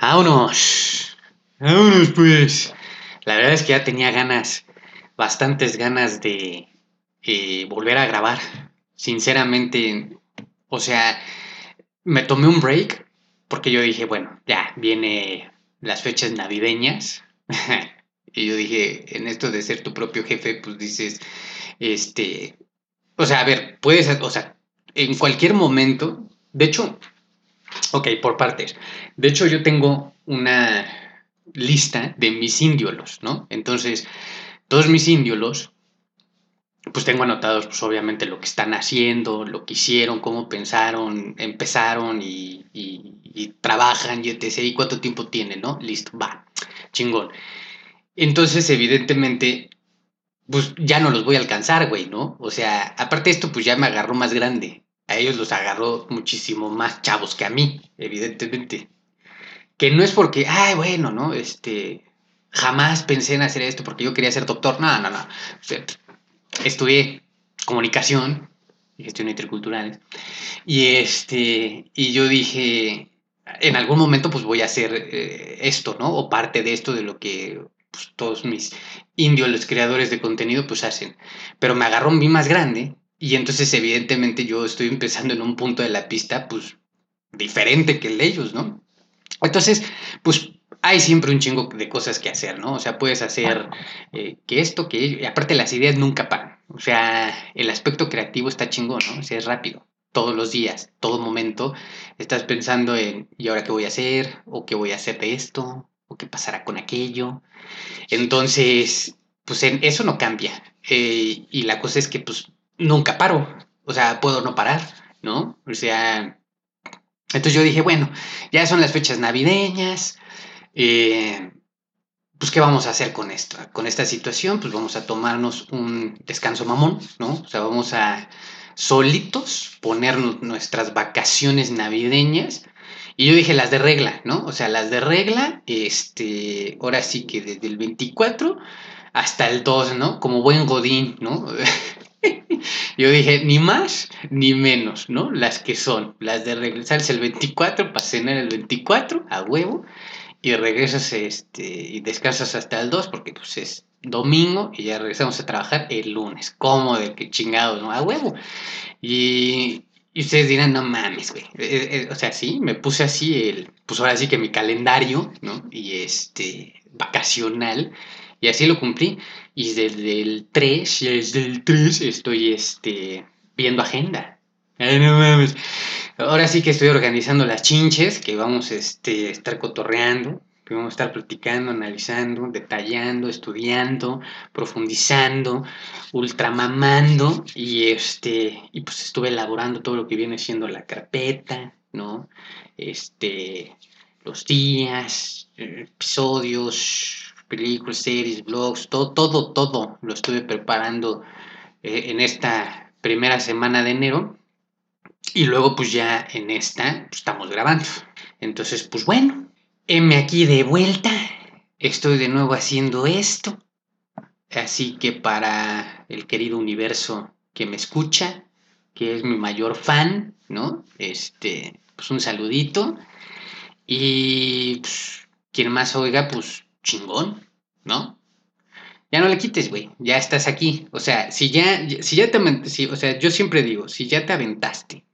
Vámonos. Vámonos, pues. La verdad es que ya tenía ganas, bastantes ganas de eh, volver a grabar. Sinceramente, o sea, me tomé un break porque yo dije, bueno, ya viene las fechas navideñas. y yo dije, en esto de ser tu propio jefe, pues dices, este, o sea, a ver, puedes, o sea, en cualquier momento, de hecho, ok, por partes. De hecho, yo tengo una lista de mis indiolos, ¿no? Entonces, todos mis indiolos, pues tengo anotados, pues obviamente lo que están haciendo, lo que hicieron, cómo pensaron, empezaron y, y trabajan y etc. Y cuánto tiempo tienen, ¿no? Listo, va, chingón. Entonces, evidentemente, pues ya no los voy a alcanzar, güey, ¿no? O sea, aparte de esto, pues ya me agarró más grande. A ellos los agarró muchísimo más chavos que a mí, evidentemente. Que no es porque, ay, bueno, ¿no? Este, jamás pensé en hacer esto porque yo quería ser doctor. No, no, no. estudié comunicación y gestión intercultural. Y este, y yo dije, en algún momento pues voy a hacer eh, esto, ¿no? O parte de esto de lo que pues, todos mis indios, los creadores de contenido, pues hacen. Pero me agarró un más grande y entonces evidentemente yo estoy empezando en un punto de la pista pues diferente que el de ellos, ¿no? Entonces, pues hay siempre un chingo de cosas que hacer, ¿no? O sea, puedes hacer eh, que esto, que y aparte las ideas nunca paran. O sea, el aspecto creativo está chingón, ¿no? O sea, es rápido. Todos los días, todo momento, estás pensando en, ¿y ahora qué voy a hacer? ¿O qué voy a hacer de esto? ¿O qué pasará con aquello? Entonces, pues en, eso no cambia. Eh, y la cosa es que, pues, nunca paro. O sea, puedo no parar, ¿no? O sea, entonces yo dije, bueno, ya son las fechas navideñas, eh, pues ¿qué vamos a hacer con esto? Con esta situación, pues vamos a tomarnos un descanso mamón, ¿no? O sea, vamos a solitos ponernos nuestras vacaciones navideñas. Y yo dije las de regla, ¿no? O sea, las de regla, este, ahora sí que desde el 24 hasta el 2, ¿no? Como buen godín, ¿no? Yo dije, ni más ni menos, ¿no? Las que son, las de regresarse el 24 para cenar el 24 a huevo y regresas este, y descansas hasta el 2 porque pues es domingo y ya regresamos a trabajar el lunes. ¿Cómo de qué chingado, no? A huevo. Y, y ustedes dirán, no mames, güey. Eh, eh, o sea, sí, me puse así el, pues ahora sí que mi calendario, ¿no? Y este, vacacional. Y así lo cumplí. Y desde el 3, desde el 3 estoy este, viendo agenda. Ay, no mames. Ahora sí que estoy organizando las chinches que vamos este, a estar cotorreando, que vamos a estar platicando, analizando, detallando, estudiando, profundizando, ultramamando. Y, este, y pues estuve elaborando todo lo que viene siendo la carpeta, ¿no? Este, los días, episodios, películas, series, blogs, todo, todo, todo lo estuve preparando eh, en esta primera semana de enero. Y luego pues ya en esta pues, estamos grabando. Entonces pues bueno, heme aquí de vuelta. Estoy de nuevo haciendo esto. Así que para el querido universo que me escucha, que es mi mayor fan, ¿no? Este, pues un saludito. Y pues, quien más oiga, pues chingón, ¿no? Ya no le quites, güey, ya estás aquí. O sea, si ya, si ya te, o sea, yo siempre digo, si ya te aventaste,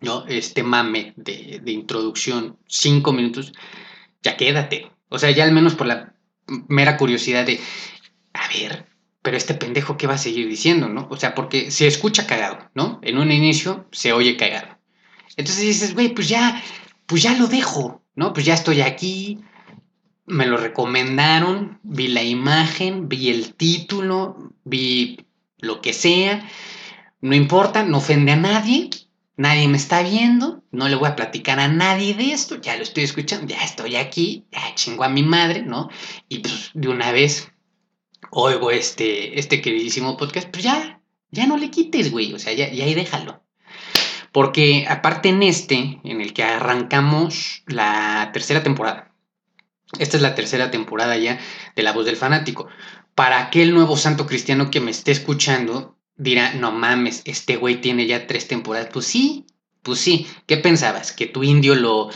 ¿no? Este mame de, de introducción, cinco minutos, ya quédate. O sea, ya al menos por la mera curiosidad de, a ver, pero este pendejo, ¿qué va a seguir diciendo, no? O sea, porque se escucha cagado, ¿no? En un inicio se oye cagado. Entonces dices, güey, pues ya, pues ya lo dejo, ¿no? Pues ya estoy aquí, me lo recomendaron, vi la imagen, vi el título, vi lo que sea, no importa, no ofende a nadie, nadie me está viendo, no le voy a platicar a nadie de esto, ya lo estoy escuchando, ya estoy aquí, ya chingo a mi madre, ¿no? Y pues de una vez oigo este, este queridísimo podcast, pues ya, ya no le quites, güey, o sea, ya, ya ahí déjalo. Porque aparte en este, en el que arrancamos la tercera temporada, esta es la tercera temporada ya de La Voz del Fanático. Para aquel nuevo santo cristiano que me esté escuchando, dirá, no mames, este güey tiene ya tres temporadas. Pues sí, Pues sí, ¿qué pensabas? Que tu indio lo...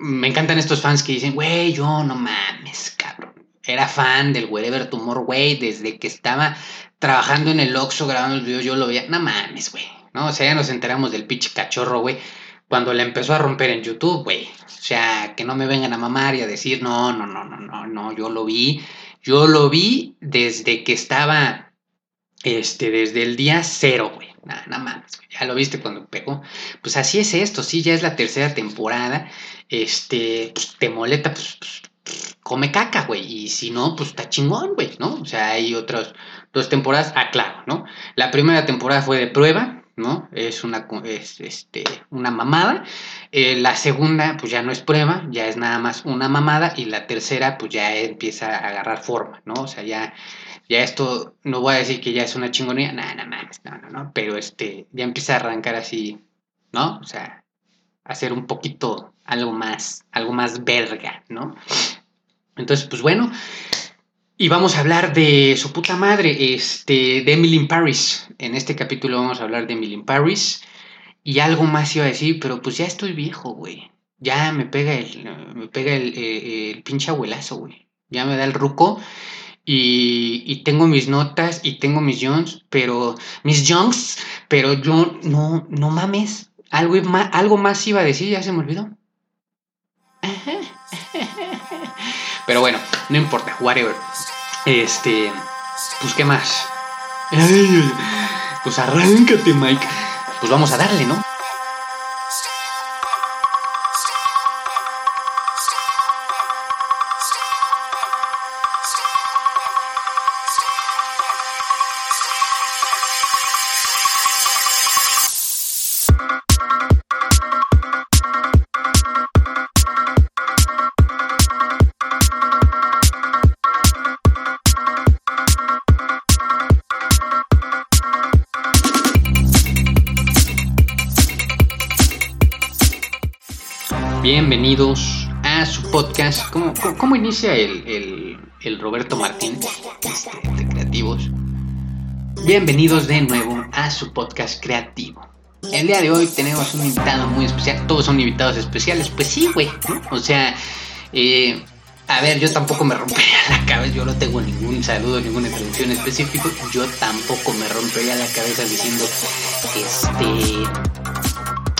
me encantan estos fans que dicen, güey, yo no mames, cabrón. Era fan del Wherever Tumor, güey, desde que estaba trabajando en el Oxxo grabando los videos, yo lo veía. No mames, güey. ¿No? O sea, ya nos enteramos del pinche cachorro, güey, cuando le empezó a romper en YouTube, güey. O sea, que no me vengan a mamar y a decir, no, no, no, no, no, no, yo lo vi. Yo lo vi desde que estaba, este, desde el día cero, güey. Nada, nada más, ya lo viste cuando pegó. Pues así es esto, sí, ya es la tercera temporada. Este, pues, te molesta, pues, come caca, güey. Y si no, pues está chingón, güey, ¿no? O sea, hay otras dos temporadas, ah, claro, ¿no? La primera temporada fue de prueba, ¿no? Es una, es, este, una mamada. Eh, la segunda, pues ya no es prueba, ya es nada más una mamada. Y la tercera, pues ya empieza a agarrar forma, ¿no? O sea, ya, ya esto, no voy a decir que ya es una chingonía, no, no, no, no, no, no, pero este, ya empieza a arrancar así, ¿no? O sea, hacer un poquito algo más, algo más verga, ¿no? Entonces, pues bueno, y vamos a hablar de su puta madre, este, de Emily in Paris. En este capítulo vamos a hablar de Emily in Paris. Y algo más iba a decir, pero pues ya estoy viejo, güey. Ya me pega el, me pega el, eh, el pinche abuelazo, güey. Ya me da el ruco. Y, y, tengo mis notas y tengo mis Jones, pero mis Jones, pero yo no, no mames. Algo algo más iba a decir, ya se me olvidó. Pero bueno, no importa, whatever. Este, pues qué más. pues arráncate, Mike. Pues vamos a darle, ¿no? Inicia el, el, Roberto Martínez este, de Creativos? Bienvenidos de nuevo a su podcast creativo. El día de hoy tenemos un invitado muy especial. Todos son invitados especiales. Pues sí, güey. O sea, eh, a ver, yo tampoco me rompería la cabeza. Yo no tengo ningún saludo, ninguna introducción específica. Yo tampoco me rompería la cabeza diciendo, este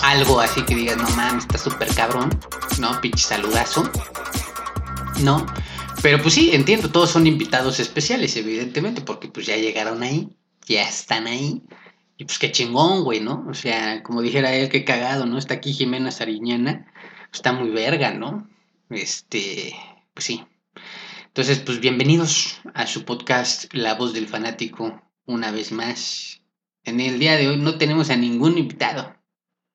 algo así que digas, no mames, está súper cabrón, ¿no? Pinche saludazo, ¿no? Pero pues sí, entiendo, todos son invitados especiales, evidentemente, porque pues ya llegaron ahí, ya están ahí. Y pues qué chingón, güey, ¿no? O sea, como dijera él, qué cagado, ¿no? Está aquí Jimena Sariñana, está muy verga, ¿no? Este, pues sí. Entonces, pues bienvenidos a su podcast La Voz del Fanático, una vez más. En el día de hoy no tenemos a ningún invitado.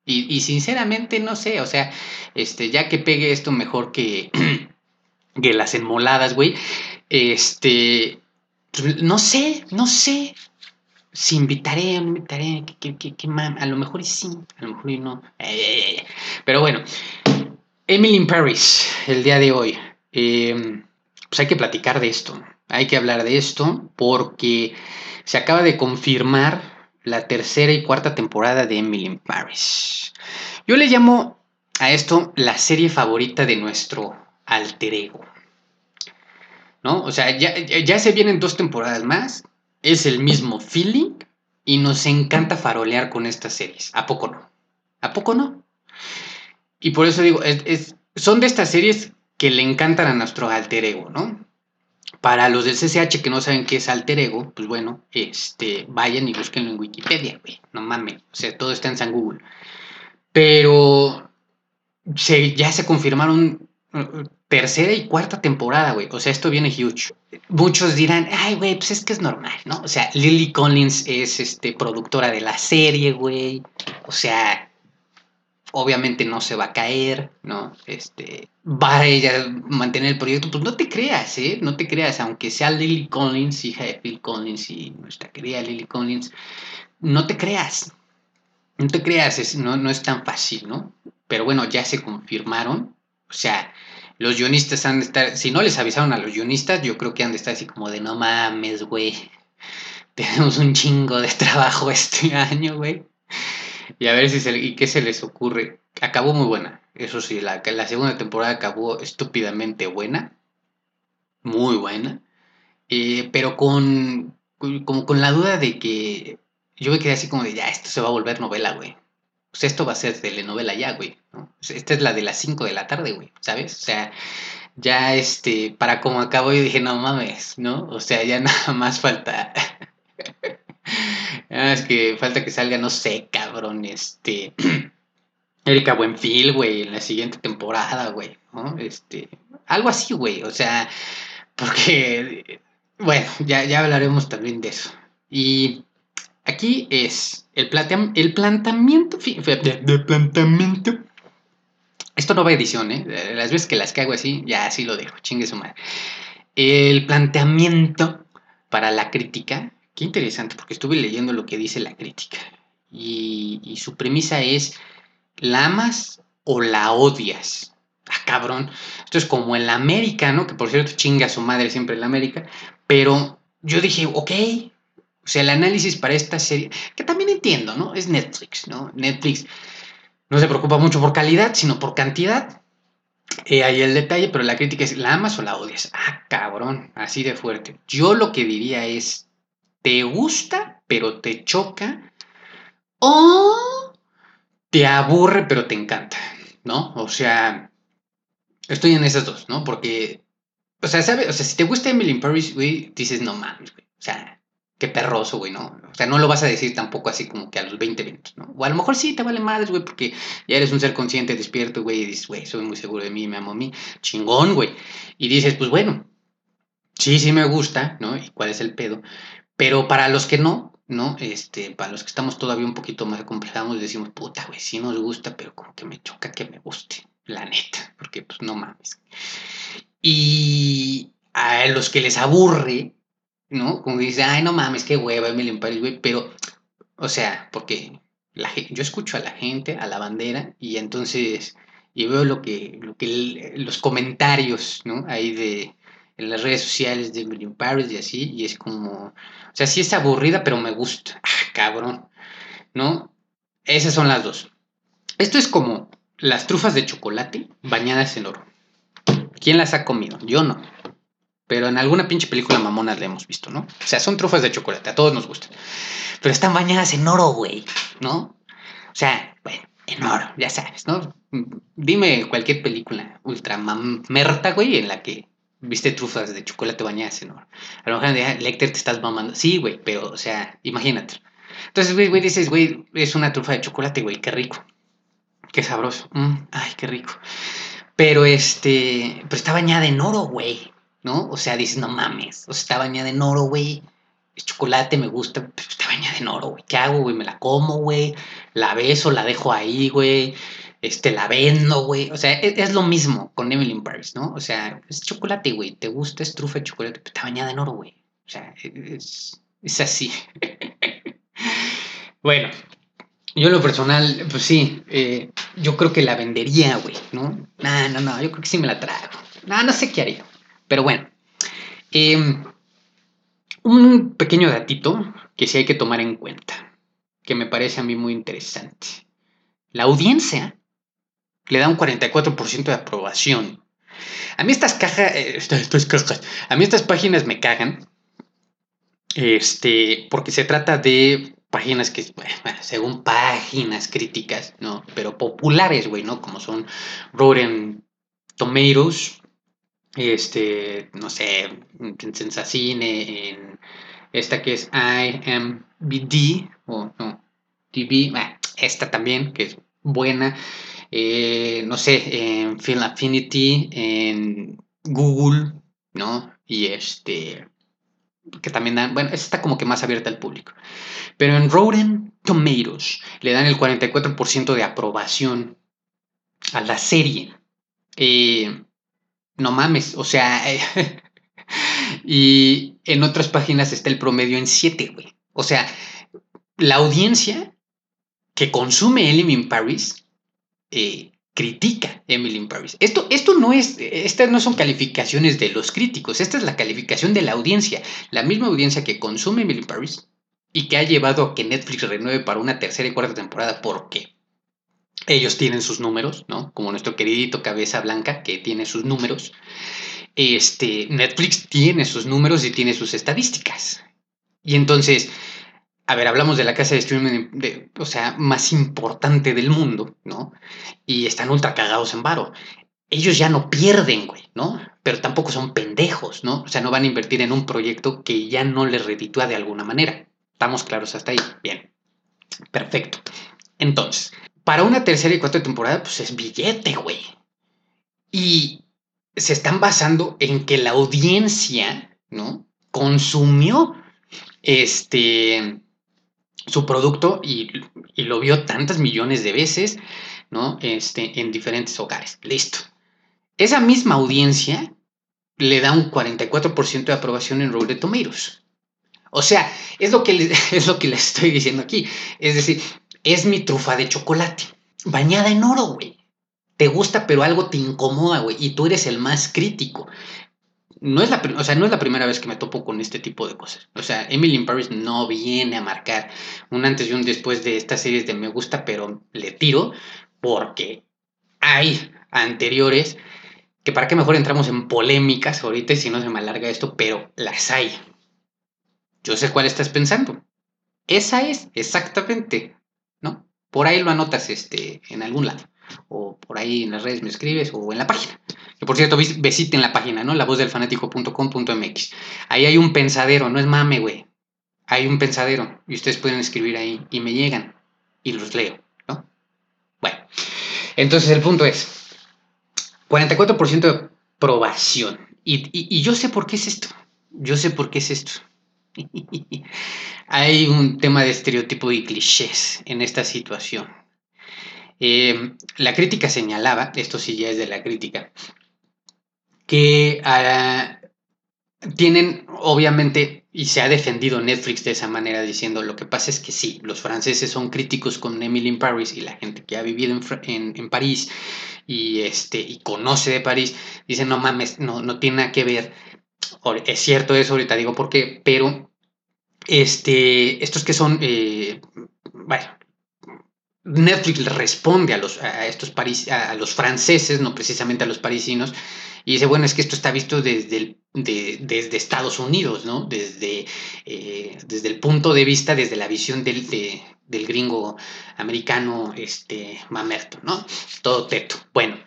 Y, sinceramente no sé, o sea, este, ya que pegue esto mejor que, que las enmoladas, güey, este, pues, no sé, no sé si invitaré no invitaré, que, que, que, a lo mejor sí, a lo mejor no. Pero bueno, Emily in Paris, el día de hoy, em, pues hay que platicar de esto, hay que hablar de esto porque se acaba de confirmar la tercera y cuarta temporada de Emily in Paris. Yo le llamo a esto la serie favorita de nuestro alter ego. ¿No? O sea, ya, se vienen dos temporadas más, es el mismo feeling y nos encanta farolear con estas series. ¿A poco no? ¿A poco no? Y por eso digo, son de estas series que le encantan a nuestro alter ego, ¿no? Para los del CCH que no saben qué es alter ego, pues bueno, este, vayan y búsquenlo en Wikipedia, güey. No mames. O sea, todo está en San Google. Pero se, ya se confirmaron tercera y cuarta temporada, güey. O sea, esto viene huge. Muchos dirán, ay, güey, pues es que es normal, ¿no? O sea, Lily Collins es este, productora de la serie, güey. O sea, obviamente no se va a caer, ¿no? Este, va a ella mantener el proyecto, pues no te creas, ¿eh? No te creas, aunque sea Lily Collins, hija de Phil Collins y nuestra querida Lily Collins, no te creas, no te creas, no, no es tan fácil, ¿no? Pero bueno, ya se confirmaron, o sea, los guionistas han de estar, si no les avisaron a los guionistas, yo creo que han de estar así como de no mames, güey, tenemos un chingo de trabajo este año, güey. y a ver si se, y qué se les ocurre. Acabó muy buena. Eso sí, la, la segunda temporada acabó estúpidamente buena. Muy buena. Eh, pero con, como con la duda de que yo me quedé así como de, ya, esto se va a volver novela, güey. Pues esto va a ser telenovela ya, güey. Esta es la de las 5 de la tarde, güey, ¿sabes? O sea, ya este, para como acabo yo dije, no mames, ¿no? O sea, ya nada más falta... es que falta que salga, no sé, cabrón, este... Erika Buenfil, güey, en la siguiente temporada, güey, ¿no? Este, algo así, güey, o sea, porque, bueno, ya, ya hablaremos también de eso. Y aquí es el, el planteamiento, de planteamiento esto no va a edición, ¿eh? Las veces que las cago así, ya así lo dejo, chingue su madre. El planteamiento para la crítica, qué interesante, porque estuve leyendo lo que dice la crítica. Y, su premisa es, ¿la amas o la odias? Ah, cabrón. Esto es como el América, ¿no? Que por cierto chinga a su madre siempre el América. Pero yo dije, ok. O sea, el análisis para esta serie, que también entiendo, ¿no? Es Netflix, ¿no? Netflix no se preocupa mucho por calidad, sino por cantidad. Eh, ahí el detalle, pero la crítica es, ¿la amas o la odias? Ah, cabrón, así de fuerte. Yo lo que diría es, ¿te gusta pero te choca? ¿O te aburre pero te encanta? ¿No? O sea, estoy en esas dos, ¿no? Porque, o sea, ¿sabes? O sea, si te gusta Emily in Paris, güey, dices, no mames, güey. O sea, qué perroso, güey, ¿no? O sea, no lo vas a decir tampoco así como que a los 20 minutos, ¿no? O a lo mejor sí te vale madres, güey, porque ya eres un ser consciente, despierto, güey, y dices, güey, soy muy seguro de mí, me amo a mí, chingón, güey. Y dices, pues bueno, sí, sí me gusta, ¿no? ¿Y cuál es el pedo? Pero para los que no, ¿no? Este, para los que estamos todavía un poquito más acomplejados, decimos, puta, güey, sí nos gusta, pero como que me choca que me guste, la neta, porque pues no mames. Y a los que les aburre, ¿no? Como dice, ay, no mames, qué hueva Emily Paris, güey, pero, o sea, porque la, yo escucho a la gente, a la bandera, y entonces, y veo lo que, lo que, los comentarios, ¿no? Ahí de, en las redes sociales de Emily Paris y así, y es como, o sea, sí es aburrida, pero me gusta, ah, cabrón, ¿no? Esas son las dos. Esto es como las trufas de chocolate bañadas en oro. ¿Quién las ha comido? Yo no. Pero en alguna pinche película mamona la hemos visto, ¿no? O sea, son trufas de chocolate, a todos nos gustan. Pero están bañadas en oro, güey, ¿no? O sea, bueno, en oro, ya sabes, ¿no? Dime cualquier película ultra merta, güey, en la que viste trufas de chocolate bañadas en oro. A lo mejor Lecter te estás mamando. Sí, güey, pero, o sea, imagínate. Entonces, güey, güey, dices, güey, es una trufa de chocolate, güey, qué rico. Qué sabroso. Mm, ay, qué rico. Pero este, pero está bañada en oro, güey. ¿No? O sea, dices, no mames, o sea, está bañada en oro, güey. Es chocolate, me gusta, pero está bañada en oro, güey. ¿Qué hago, güey? Me la como, güey. La beso, la dejo ahí, güey. Este, la vendo, güey. O sea, es, es, lo mismo con Emily in Paris, ¿no? O sea, es chocolate, güey. Te gusta, es trufa de chocolate, está bañada en oro, güey. O sea, es, es así. bueno, yo en lo personal, pues sí, eh, yo creo que la vendería, güey, ¿no? No, no, no, yo creo que sí me la trago. No, no sé qué haría. Pero bueno, em, un pequeño datito que sí hay que tomar en cuenta, que me parece a mí muy interesante. La audiencia le da un 44% de aprobación. A mí estas cajas, eh, estas, cajas, a mí estas páginas me cagan, este, porque se trata de páginas que, bueno, según páginas críticas, ¿no? Pero populares, güey, ¿no? Como son Rotten Tomatoes, este, no sé, en Sensacine, en esta que es IMBD, o no, TV, esta también, que es buena, eh, no sé, en Film Affinity, en Google, ¿no? Y este, que también dan, bueno, esta está como que más abierta al público. Pero en Rotten Tomatoes le dan el 44% de aprobación a la serie. Eh, no mames, o sea, y en otras páginas está el promedio en 7, güey. O sea, la audiencia que consume Emily in Paris eh, critica Emily in Paris. Esto, esto no es, estas no son calificaciones de los críticos, esta es la calificación de la audiencia. La misma audiencia que consume Emily in Paris y que ha llevado a que Netflix renueve para una tercera y cuarta temporada porque ellos tienen sus números, ¿no? Como nuestro queridito Cabeza Blanca, que tiene sus números. Este, Netflix tiene sus números y tiene sus estadísticas. Y entonces, a ver, hablamos de la casa de streaming, o sea, más importante del mundo, ¿no? Y están ultra cagados en varo. Ellos ya no pierden, güey, ¿no? Pero tampoco son pendejos, ¿no? O sea, no van a invertir en un proyecto que ya no les reditúa de alguna manera. ¿Estamos claros hasta ahí? Bien. Perfecto. Entonces, para una tercera y cuarta temporada, pues es billete, güey. Y se están basando en que la audiencia, ¿no? Consumió este su producto y, lo vio tantas millones de veces, ¿no? Este, en diferentes hogares. Listo. Esa misma audiencia le da un 44% de aprobación en Rotten Tomatoes. O sea, es lo, que es lo que les estoy diciendo aquí. Es decir, es mi trufa de chocolate, bañada en oro, güey. Te gusta, pero algo te incomoda, güey, y tú eres el más crítico. No es, la, o sea, no es la primera vez que me topo con este tipo de cosas. O sea, Emily in Paris no viene a marcar un antes y un después de estas series de me gusta, pero le tiro porque hay anteriores que para qué mejor entramos en polémicas ahorita si no se me alarga esto, pero las hay. Yo sé cuál estás pensando. Esa es, exactamente, ¿no? Por ahí lo anotas este, en algún lado. O por ahí en las redes me escribes o en la página. Que por cierto, visiten la página, ¿no? La voz del fanático.com.mx. Ahí hay un pensadero, no es mame, güey. Hay un pensadero y ustedes pueden escribir ahí y me llegan y los leo, ¿no? Bueno, entonces el punto es 44% de aprobación. y yo sé por qué es esto. Yo sé por qué es esto. Hay un tema de estereotipo y clichés en esta situación. Eh, la crítica señalaba, esto sí ya es de la crítica, que ah, tienen, obviamente, y se ha defendido Netflix de esa manera diciendo, lo que pasa es que sí, los franceses son críticos con Emily in Paris y la gente que ha vivido en, París y, este, y conoce de París, dice, no mames, no, no tiene nada que ver es cierto eso, ahorita digo por qué, pero este, estos que son, eh, bueno, Netflix responde a los, a estos a los franceses, no precisamente a los parisinos, y dice, bueno, es que esto está visto desde, desde Estados Unidos, ¿no? Desde, eh, desde el punto de vista, desde la visión del, del gringo americano, este, mamerto, ¿no? Todo teto. Bueno,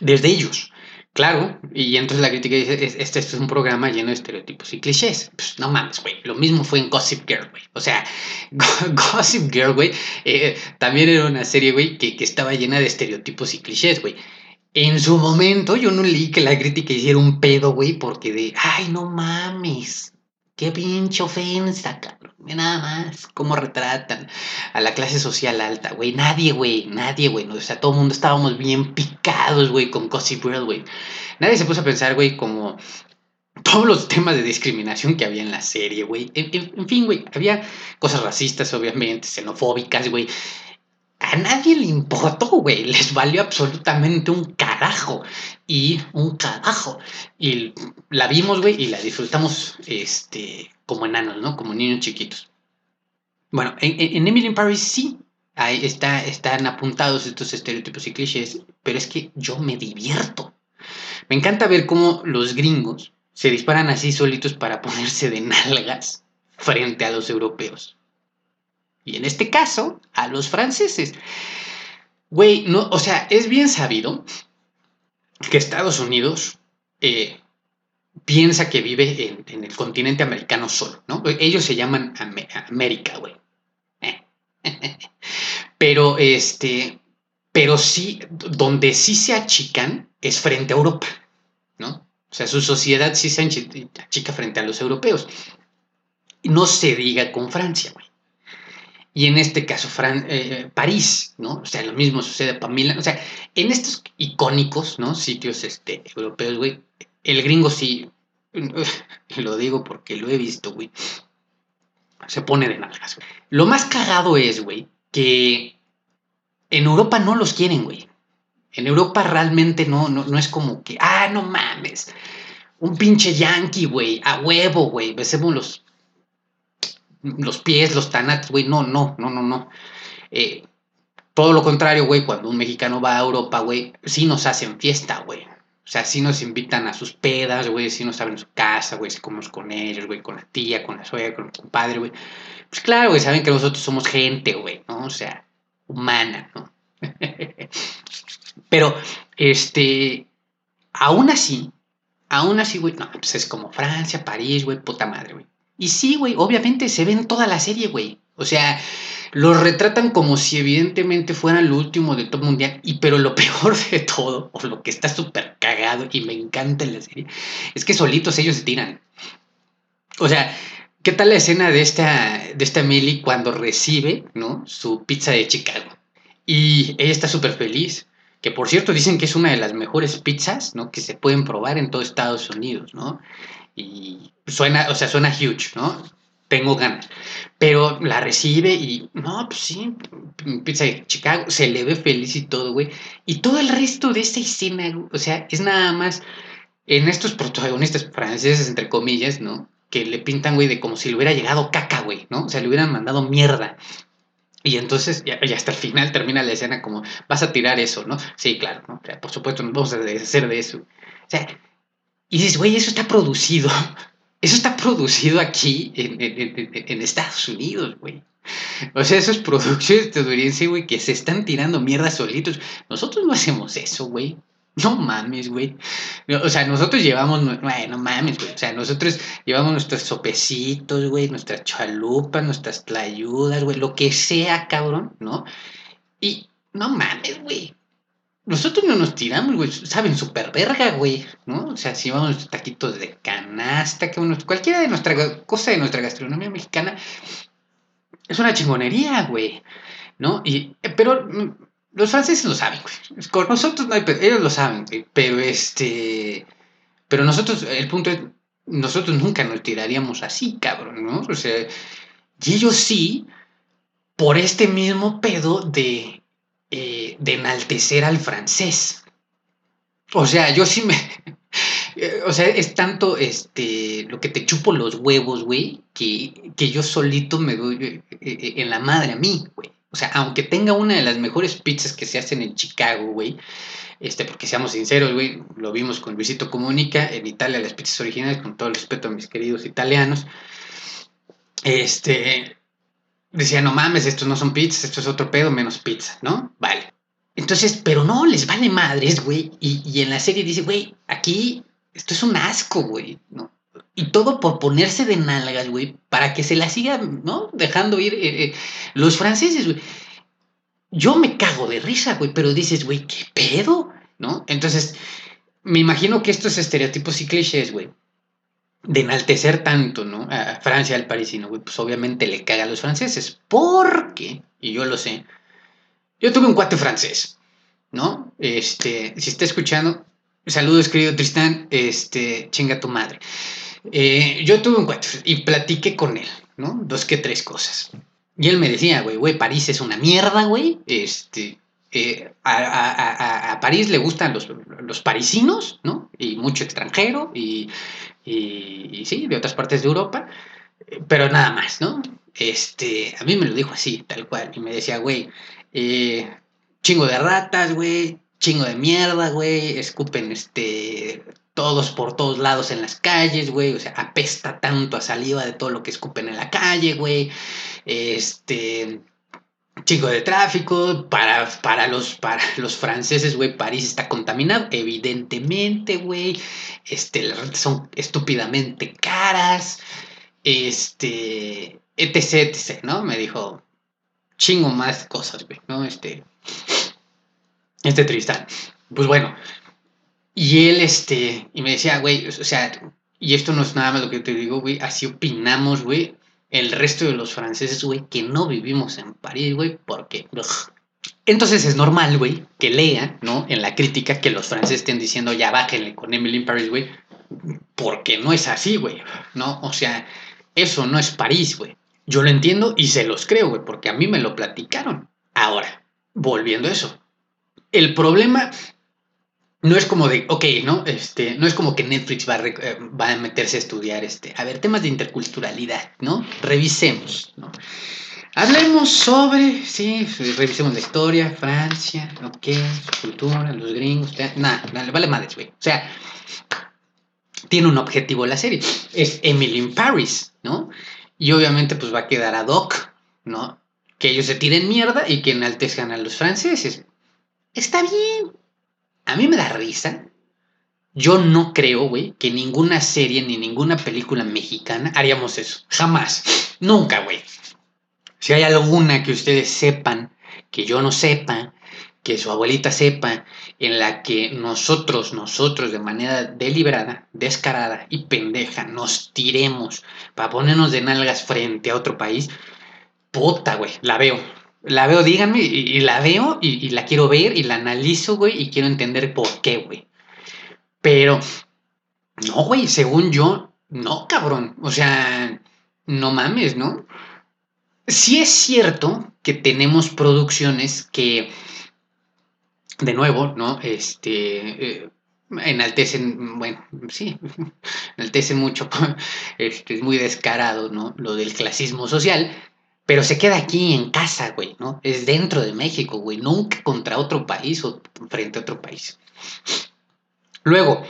desde ellos. Claro, y entonces la crítica dice, este, es un programa lleno de estereotipos y clichés. Pues no mames, güey. Lo mismo fue en Gossip Girl, güey. O sea, Gossip Girl, güey, eh, también era una serie, güey, que, que estaba llena de estereotipos y clichés, güey. En su momento yo no leí que la crítica hiciera un pedo, güey, porque de, ay, no mames, Qué pinche ofensa, cabrón. Nada más cómo retratan a la clase social alta, güey. Nadie, güey. Nadie, güey. O sea, todo el mundo estábamos bien picados, güey, con Gossip Girl, güey. Nadie se puso a pensar, güey, como todos los temas de discriminación que había en la serie, güey. En, fin, güey. Había cosas racistas, obviamente, xenofóbicas, güey. A nadie le importó, güey. Les valió absolutamente un carajo. Y un carajo. Y la vimos, güey, y la disfrutamos este, como enanos, ¿no? Como niños chiquitos. Bueno, en, Emily in Paris sí. Está, están apuntados estos estereotipos y clichés. Pero es que yo me divierto. Me encanta ver cómo los gringos se disparan así solitos para ponerse de nalgas frente a los europeos. Y en este caso, a los franceses. Güey, no, o sea, es bien sabido que Estados Unidos eh, piensa que vive en, el continente americano solo, ¿no? Ellos se llaman América, güey. Pero este, pero sí, donde sí se achican es frente a Europa, ¿no? O sea, su sociedad sí se achica frente a los europeos. No se diga con Francia, güey y en este caso eh, París, ¿no? O sea, lo mismo sucede para Milán, o sea, en estos icónicos, ¿no? Sitios este, europeos, güey, el gringo sí, lo digo porque lo he visto, güey, se pone de nalgas, güey. Lo más cagado es, güey, que en Europa no los quieren, güey. En Europa realmente no, no, no es como que, ah, no mames, un pinche yankee, güey, a huevo, güey, besemos los los pies, los tanates, güey, no, no, no, no, no. Eh, todo lo contrario, güey, cuando un mexicano va a Europa, güey, sí nos hacen fiesta, güey. O sea, sí nos invitan a sus pedas, güey, sí nos abren su casa, güey, si comemos con ellos, güey, con la tía, con la suegra, con el compadre, güey. Pues claro, güey, saben que nosotros somos gente, güey, ¿no? O sea, humana, ¿no? Pero, este, aún así, aún así, güey, no, pues es como Francia, París, güey, puta madre, güey. Y sí, güey, obviamente se ven toda la serie, güey. O sea, los retratan como si evidentemente fueran lo último de top mundial. Y pero lo peor de todo, o lo que está súper cagado y me encanta en la serie, es que solitos ellos se tiran. O sea, ¿qué tal la escena de esta, de esta Millie cuando recibe, ¿no? Su pizza de Chicago. Y ella está súper feliz. Que por cierto dicen que es una de las mejores pizzas, ¿no? Que se pueden probar en todo Estados Unidos, ¿no? Y suena, o sea, suena huge, ¿no? tengo ganas. Pero la recibe y, no, pues sí, de Chicago, se le ve feliz y todo, güey. Y todo el resto de esa escena, o sea, es nada más en estos protagonistas franceses, entre comillas, ¿no? Que le pintan, güey, de como si le hubiera llegado caca, güey, ¿no? O sea, le hubieran mandado mierda. Y entonces, ya, hasta el final termina la escena como, vas a tirar eso, ¿no? Sí, claro, ¿no? O sea, por supuesto, nos vamos a deshacer de eso. O sea, y dices, güey, eso está producido eso está producido aquí en, Estados Unidos, güey. O sea, esos producción estadounidense, güey, que se están tirando mierda solitos. Nosotros no hacemos eso, güey. No mames, güey. O sea, nosotros llevamos, güey, no mames, güey. O sea, nosotros llevamos nuestros sopecitos, güey, nuestras chalupas, nuestras tlayudas, güey, lo que sea, cabrón, ¿no? Y no mames, güey nosotros no nos tiramos, güey, saben, súper verga, güey, ¿no? O sea, si vamos nuestros taquitos de canasta, que cualquiera de nuestra cosa de nuestra gastronomía mexicana, es una chingonería, güey, ¿no? Y, eh, pero mm, los franceses lo saben, güey. Con nosotros no hay, ellos lo saben, güey, pero este, pero nosotros, el punto es, nosotros nunca nos tiraríamos así, cabrón, ¿no? O sea, y ellos sí, por este mismo pedo de de enaltecer al francés. O sea, yo sí me... o sea, es tanto este, lo que te chupo los huevos, güey, que, que yo solito me doy eh, eh, en la madre a mí, güey. O sea, aunque tenga una de las mejores pizzas que se hacen en Chicago, güey, este, porque seamos sinceros, güey, lo vimos con Luisito Comunica, en Italia las pizzas originales, con todo el respeto a mis queridos italianos, este, decía, no mames, estos no son pizzas, esto es otro pedo menos pizza, ¿no? Vale. Entonces, pero no, les vale madres, güey. Y, en la serie dice, güey, aquí esto es un asco, güey, ¿no? Y todo por ponerse de nalgas, güey, para que se la sigan, ¿no? Dejando ir eh, eh, los franceses, güey. Yo me cago de risa, güey, pero dices, güey, ¿qué pedo? ¿No? Entonces, me imagino que estos estereotipos y clichés, güey, de enaltecer tanto, ¿no? A Francia, al parisino, güey, pues obviamente le caga a los franceses. Porque, y yo lo sé, yo tuve un cuate francés, ¿no? Este, si está escuchando, saludos, querido Tristán, este, chinga tu madre. Eh, yo tuve un cuate y platiqué con él, ¿no? Dos que tres cosas. Y él me decía, güey, güey, París es una mierda, güey. Este, eh, a, París le gustan los, los parisinos, ¿no? Y mucho extranjero y y, sí, de otras partes de Europa, pero nada más, ¿no? Este, a mí me lo dijo así, tal cual, y me decía, güey, eh, chingo de ratas, güey, chingo de mierda, güey, escupen, este, todos por todos lados en las calles, güey, o sea, apesta tanto a saliva de todo lo que escupen en la calle, güey, este, Chico de tráfico, para, para, los, para los franceses, güey, París está contaminado, evidentemente, güey, este, las son estúpidamente caras, este, etc, etc, ¿no? Me dijo, chingo más cosas, güey, ¿no? Este, este Tristán. Pues bueno, y él, este, y me decía, güey, o sea, y esto no es nada más lo que te digo, güey, así opinamos, güey, el resto de los franceses, güey, que no vivimos en París, güey, porque... Entonces es normal, güey, que lean, ¿no? En la crítica que los franceses estén diciendo ya bájenle con Emily in Paris, güey, porque no es así, güey, ¿no? O sea, eso no es París, güey. Yo lo entiendo y se los creo, güey, porque a mí me lo platicaron. Ahora, volviendo a eso. El problema no es como de, ok, ¿no? Este, no es como que Netflix va a, eh, va a meterse a estudiar, este, a ver, temas de interculturalidad, ¿no? Revisemos, ¿no? Hablemos sobre, sí, revisemos la historia, Francia, ok, su cultura, los gringos, nada, nada, vale madres, güey. O sea, tiene un objetivo la serie, es Emily in Paris, ¿no? Y obviamente pues va a quedar ad hoc, ¿no? Que ellos se tiren mierda y que enaltezcan a los franceses. Está bien, a mí me da risa. Yo no creo, güey, que ninguna serie ni ninguna película mexicana haríamos eso. Jamás. Nunca, güey. Si hay alguna que ustedes sepan, que yo no sepa, que su abuelita sepa, en la que nosotros, nosotros de manera deliberada, descarada y pendeja, nos tiremos para ponernos de nalgas frente a otro país, puta, güey, la veo. La veo, díganme, y, la veo y, la quiero ver y la analizo, güey, y quiero entender por qué, güey. Pero, no, güey, según yo, no, cabrón. O sea, no mames, ¿no? Sí es cierto que tenemos producciones que, de nuevo, ¿no? Este, eh, enaltecen, bueno, sí, enaltecen mucho, este, es muy descarado, ¿no? Lo del clasismo social, pero se queda aquí en casa, güey, ¿no? Es dentro de México, güey, nunca contra otro país o frente a otro país. Luego,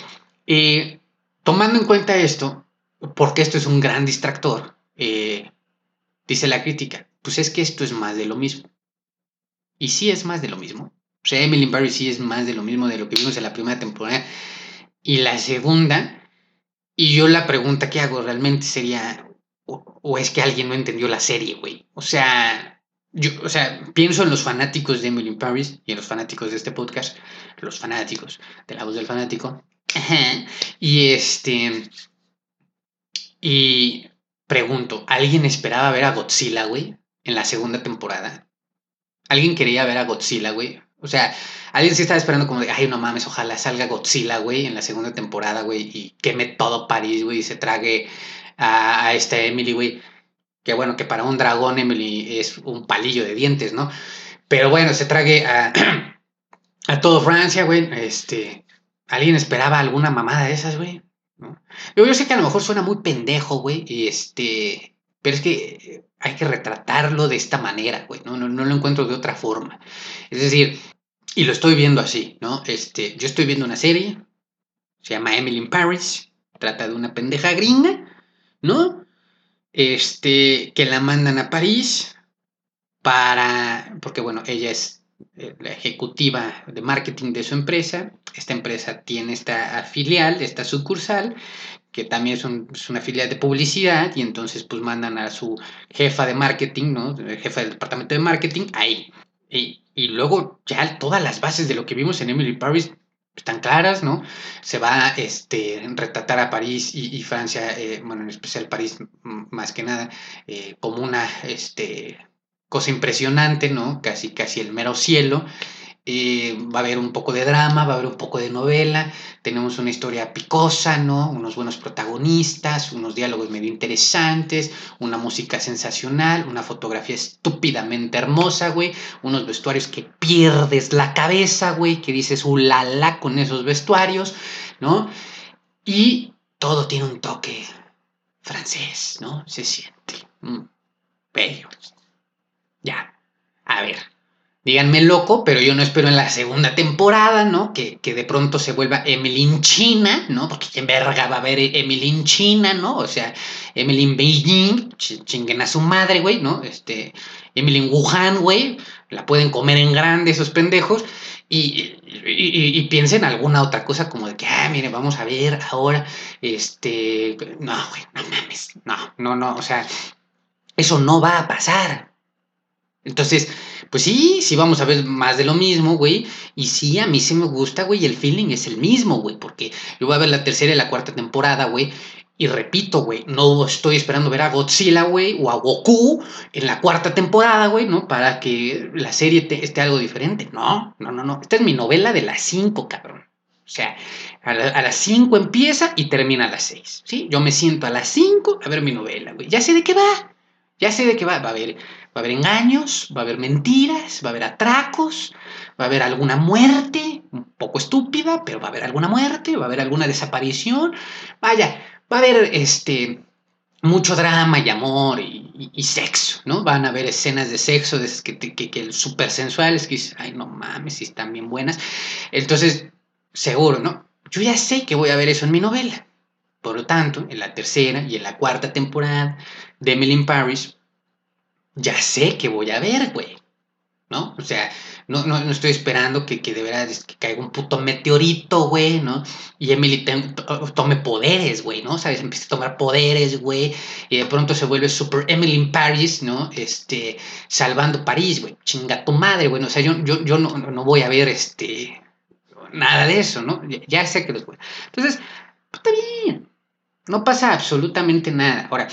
eh, tomando en cuenta esto, porque esto es un gran distractor, eh, dice la crítica, pues es que esto es más de lo mismo. Y sí es más de lo mismo. O sea, Emily in Paris sí es más de lo mismo de lo que vimos en la primera temporada. Y la segunda, y yo la pregunta que hago realmente sería, o, es que alguien no entendió la serie, güey. O sea, yo, o sea, pienso en los fanáticos de Emily in Paris y en los fanáticos de este podcast, los fanáticos de la voz del fanático. Y este. Y pregunto, ¿alguien esperaba ver a Godzilla, güey? En la segunda temporada. ¿Alguien quería ver a Godzilla, güey? O sea, alguien sí estaba esperando como de, ay, no mames, ojalá salga Godzilla, güey, en la segunda temporada, güey, y queme todo París, güey, y se trague a, esta Emily, güey. Que bueno, que para un dragón Emily es un palillo de dientes, ¿no? Pero bueno, se trague a, a todo Francia, güey. Este, ¿Alguien esperaba alguna mamada de esas, güey? ¿No? Yo, yo sé que a lo mejor suena muy pendejo, güey, y este, pero es que hay que retratarlo de esta manera, güey, ¿no? No, no lo encuentro de otra forma. Es decir, y lo estoy viendo así, ¿no? Este, yo estoy viendo una serie, se llama Emily in Paris, trata de una pendeja gringa ¿no? Este, que la mandan a París para, porque bueno, ella es eh, la ejecutiva de marketing de su empresa. Esta empresa tiene esta filial, esta sucursal, que también es, una filial de publicidad, y entonces pues mandan a su jefa de marketing, ¿no? Jefa del departamento de marketing, ahí. Y, y luego ya todas las bases de lo que vimos en Emily Paris están claras, ¿no? Se va a este, retratar a París y, Francia, eh, bueno, en especial París más que nada, eh, como una este, cosa impresionante, ¿no? Casi, casi el mero cielo. Eh, va a haber un poco de drama, va a haber un poco de novela, tenemos una historia picosa, ¿no? Unos buenos protagonistas, unos diálogos medio interesantes, una música sensacional, una fotografía estúpidamente hermosa, güey, unos vestuarios que pierdes la cabeza, güey, que dices, ulala, con esos vestuarios, ¿no? Y todo tiene un toque francés, ¿no? Se siente. Mm, bello. Ya. A ver, díganme loco, pero yo no espero en la segunda temporada, ¿no? Que, de pronto se vuelva Emily China, ¿no? Porque en verga va a haber Emily China, ¿no? O sea, Emily Beijing, chinguen a su madre, güey, ¿no? Este, Emily Wuhan, güey, la pueden comer en grande esos pendejos. Y, y, piensen alguna otra cosa como de que, ah, mire, vamos a ver ahora, este, no, güey, no mames, no, no, no, o sea, eso no va a pasar. Entonces, pues sí, sí vamos a ver más de lo mismo, güey. Y sí, a mí sí me gusta, güey. El feeling es el mismo, güey. Porque yo voy a ver la tercera y la cuarta temporada, güey. Y repito, güey, no estoy esperando ver a Godzilla, güey, o a Goku en la cuarta temporada, güey, ¿no? Para que la serie esté algo diferente. No, no, no, no. Esta es mi novela de las cinco, cabrón. O sea, a, las cinco empieza y termina a las seis, ¿sí? Yo me siento a las cinco a ver mi novela, güey. Ya sé de qué va. Ya sé de qué va. Va a haber, va a haber engaños, va a haber mentiras, va a haber atracos, va a haber alguna muerte, un poco estúpida, pero va a haber alguna muerte, va a haber alguna desaparición. Vaya, va a haber este mucho drama y amor y, sexo, ¿no? Van a haber escenas de sexo de que, que, que súper sensuales, que dices, ay, no mames, si están bien buenas. Entonces, seguro, ¿no? Yo ya sé que voy a ver eso en mi novela. Por lo tanto, en la tercera y en la cuarta temporada de Emily in Paris, ya sé que voy a ver, güey. ¿No? O sea, no, no, estoy esperando que, que de verdad que caiga un puto meteorito, güey, ¿no? Y Emily tome poderes, güey, ¿no? ¿Sabes? Empieza a tomar poderes, güey, y de pronto se vuelve super Emily in Paris, ¿no? Este, salvando París, güey. Chinga tu madre, güey. O sea, yo, yo, yo no, no voy a ver, este, nada de eso, ¿no? Ya, sé que los voy. Entonces, pues, está bien. No pasa absolutamente nada. Ahora,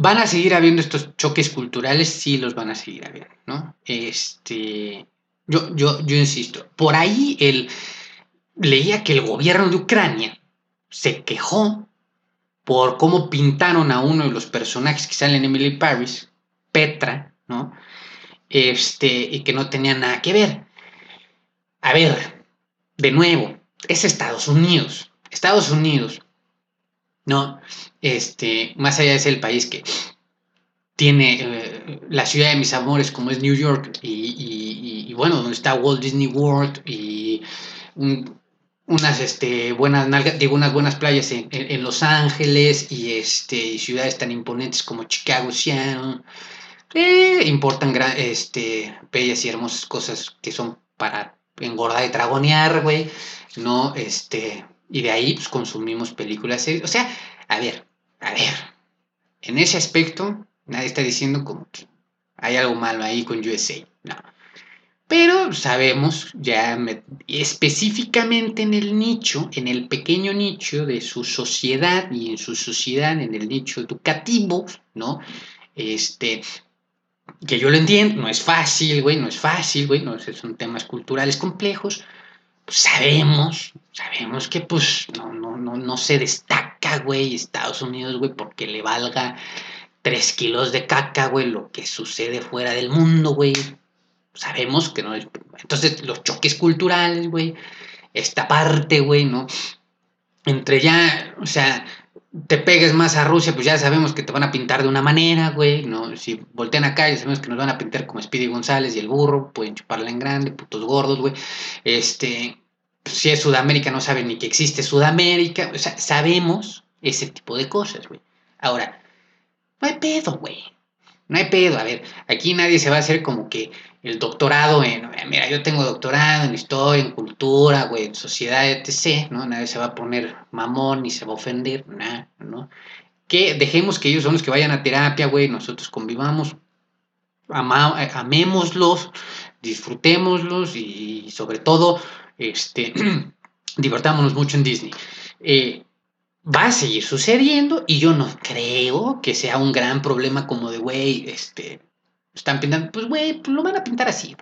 ¿Van a seguir habiendo estos choques culturales? Sí, los van a seguir habiendo, ¿no? Este, yo, yo, yo insisto, por ahí el, leía que el gobierno de Ucrania se quejó por cómo pintaron a uno de los personajes que salen en Emily Paris, Petra, ¿no? Este, y que no tenía nada que ver. A ver, de nuevo, es Estados Unidos. Estados Unidos ¿no? Este, más allá de ser el país que tiene eh, la ciudad de mis amores como es New York y, bueno, donde está Walt Disney World y unas este, buenas digo, unas buenas playas en, Los Ángeles y este, ciudades tan imponentes como Chicago, Seattle, importan este, bellas y hermosas cosas que son para engordar y tragonear, güey, no, este, y de ahí pues, consumimos películas, O sea, a ver, a ver. En ese aspecto, nadie está diciendo como que hay algo malo ahí con USA. No. Pero sabemos ya específicamente en el nicho, en el pequeño nicho de su sociedad y en su sociedad, en el nicho educativo, ¿no? Este, que yo lo entiendo, no es fácil, güey, no es fácil, güey, no, son temas culturales complejos, sabemos, sabemos que pues no, no, no, no se destaca, güey, Estados Unidos, güey, porque le valga tres kilos de caca, güey, lo que sucede fuera del mundo, güey. Sabemos que no es... Entonces, los choques culturales, güey, esta parte, güey, ¿no? Entre ya, o sea, te pegues más a Rusia, pues ya sabemos que te van a pintar de una manera, güey, ¿no? Si voltean acá, ya sabemos que nos van a pintar como Speedy González y el burro, pueden chuparla en grande, putos gordos, güey. Este, si es Sudamérica, no saben ni que existe Sudamérica, o sea, sabemos ese tipo de cosas, güey. Ahora, no hay pedo, güey. No hay pedo, a ver, aquí nadie se va a hacer como que el doctorado en, mira, yo tengo doctorado en historia, en cultura, güey, en sociedad, etc., ¿no? Nadie se va a poner mamón ni se va a ofender, nada, ¿no? Que dejemos que ellos son los que vayan a terapia, güey, nosotros convivamos, amémoslos, disfrutémoslos y sobre todo, este, divertámonos mucho en Disney. Eh, va a seguir sucediendo y yo no creo que sea un gran problema como de, güey, este, están pintando, pues, güey, pues lo van a pintar así,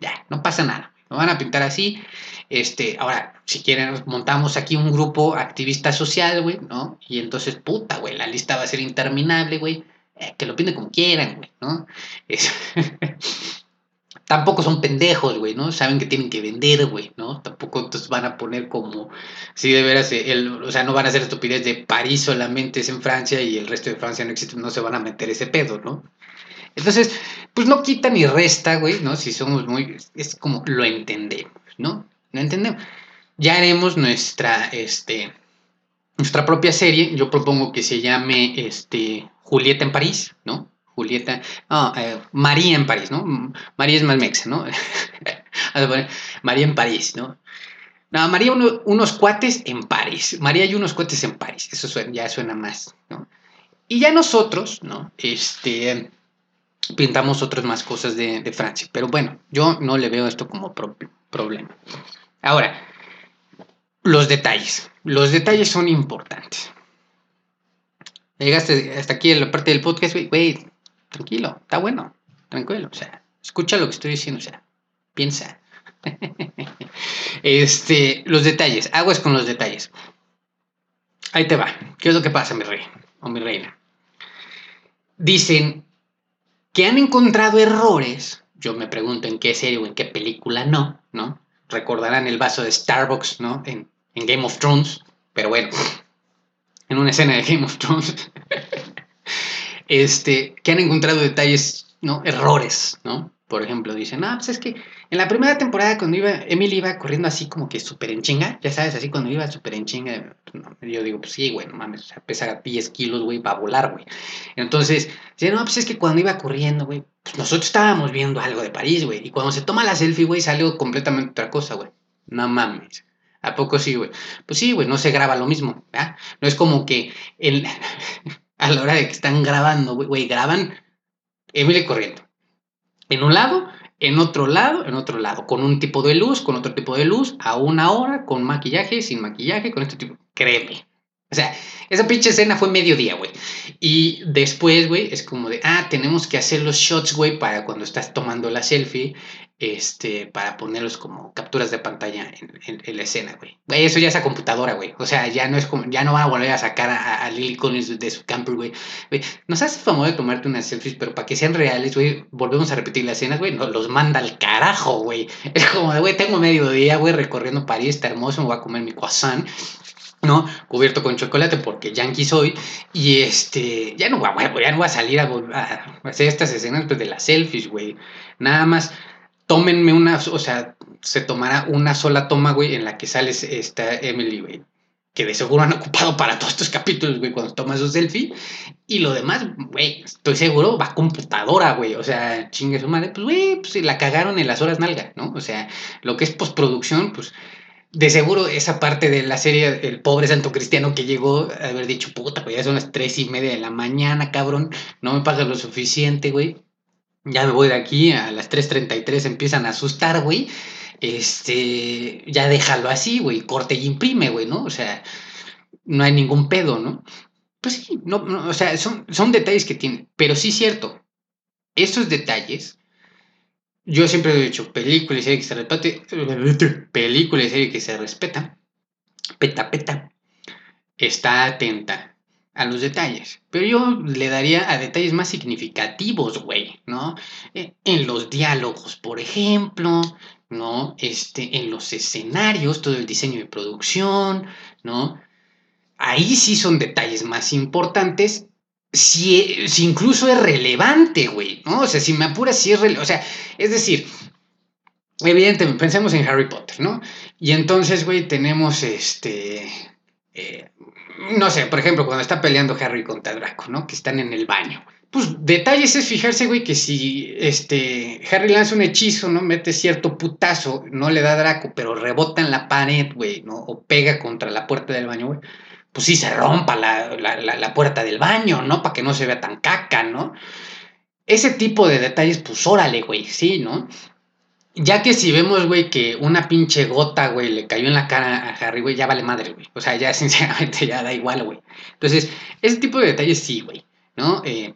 Ya, no pasa nada. Lo van a pintar así. Este, ahora, si quieren, montamos aquí un grupo activista social, güey, ¿no? Y entonces, puta, güey, la lista va a ser interminable, güey. Eh, que lo pinten como quieran, güey, ¿no? tampoco son pendejos, güey, ¿no? Saben que tienen que vender, güey, ¿no? Tampoco entonces van a poner como, si de veras, o sea, no van a hacer estupidez de París solamente es en Francia y el resto de Francia no existe, no se van a meter ese pedo, ¿no? Entonces, pues no quita ni resta, güey, ¿no? Si somos muy, es como lo entendemos, ¿no? Lo entendemos. Ya haremos nuestra, este, nuestra propia serie. Yo propongo que se llame, este, Julieta en París, ¿no? Julieta, no, eh, María en París, ¿no? María es más mexa, ¿no? María en París, ¿no? No, María unos cuates en París. María y unos cuates en París. Eso ya suena más, ¿no? Y ya nosotros, ¿no? Este, pintamos otras más cosas de, Francia. Pero bueno, yo no le veo esto como problema. Ahora, los detalles. Los detalles son importantes. Llegaste hasta aquí en la parte del podcast, güey, tranquilo, está bueno, tranquilo, o sea, escucha lo que estoy diciendo, o sea, piensa. este, los detalles, aguas con los detalles. Ahí te va. ¿Qué es lo que pasa, mi rey o mi reina? Dicen que han encontrado errores, yo me pregunto en qué serie o en qué película no, ¿no? Recordarán el vaso de Starbucks, ¿no? En, en Game of Thrones, pero bueno, en una escena de Game of Thrones, este, que han encontrado detalles, ¿no? Errores, ¿no? Por ejemplo, dicen, ah, pues es que en la primera temporada cuando iba, Emily iba corriendo así como que súper en chinga, ya sabes, así cuando iba súper en chinga, pues yo digo, pues sí, güey, no mames, pesa 10 kilos, güey, va a volar, güey. Entonces, dicen, no, pues es que cuando iba corriendo, güey, pues nosotros estábamos viendo algo de París, güey, y cuando se toma la selfie, güey, sale completamente otra cosa, güey. No mames. ¿A poco sí, güey? Pues sí, güey, no se graba lo mismo. No es como que el, a la hora de que están grabando, güey, graban Emily corriendo. En un lado, en otro lado, en otro lado, con un tipo de luz, con otro tipo de luz, a una hora, con maquillaje, sin maquillaje, con este tipo. Créeme. O sea, esa pinche escena fue mediodía, güey. Y después, güey, es como de, ah, tenemos que hacer los shots, güey, para cuando estás tomando la selfie este, para ponerlos como capturas de pantalla en, la escena, güey. Eso ya es a computadora, güey. O sea, ya no es como, ya no van a volver a sacar a, Lily Collins de, su camper, güey. Nos hace famoso de tomarte unas selfies, pero para que sean reales, güey, volvemos a repetir las escenas, güey, nos los manda al carajo, güey. Es como, güey, tengo medio día, güey, recorriendo París, está hermoso, me voy a comer mi croissant. ¿no? Cubierto con chocolate porque yankee soy. Y este, ya no, voy, ya no voy a salir a, a hacer estas escenas pues, de las selfies, güey. Nada más tómenme una, o sea, se tomará una sola toma, güey, en la que sales esta Emily, güey. Que de seguro han ocupado para todos estos capítulos, güey, cuando tomas su selfie. Y lo demás, güey, estoy seguro, va computadora, güey. O sea, chingue su madre, pues, güey, pues la cagaron en las horas nalga, ¿no? O sea, lo que es postproducción, pues, de seguro esa parte de la serie, el pobre santo cristiano que llegó a haber dicho, puta, güey, ya son las tres y media de la mañana, cabrón, no me pasa lo suficiente, güey ya me voy de aquí, a las 3.33 empiezan a asustar, güey. Este, ya déjalo así, güey, corte y imprime, güey, ¿no? O sea, no hay ningún pedo, ¿no? Pues sí, no, o sea, son, son detalles que tienen, pero sí es cierto, estos detalles, yo siempre he dicho, película y serie que se respeta, película y serie que se respeta, peta, peta, está atenta a los detalles. Pero yo le daría a detalles más significativos, güey, ¿no? E, en los diálogos, por ejemplo, ¿no? Este, en los escenarios, todo el diseño de producción, ¿no? Ahí sí son detalles más importantes. Si, si incluso es relevante, güey, ¿no? O sea, si me apuras, si es relevante. O sea, es decir, evidentemente, pensemos en Harry Potter, ¿no? Y entonces, güey, tenemos este. Eh, no sé, por ejemplo, cuando está peleando Harry contra Draco, ¿no? Que están en el baño. Pues detalles es fijarse, güey, que si este Harry lanza un hechizo, ¿no? Mete cierto putazo, no le da a Draco, pero rebota en la pared, güey, ¿no? O pega contra la puerta del baño, güey. Pues sí se rompa la, la puerta del baño, ¿no? Para que no se vea tan caca, ¿no? Ese tipo de detalles, pues órale, güey, sí, ¿no? Ya que si vemos, güey, que una pinche gota, güey, le cayó en la cara a Harry, güey, ya vale madre, güey. O sea, ya sinceramente ya da igual, güey. Entonces, ese tipo de detalles sí, güey, ¿no? Eh,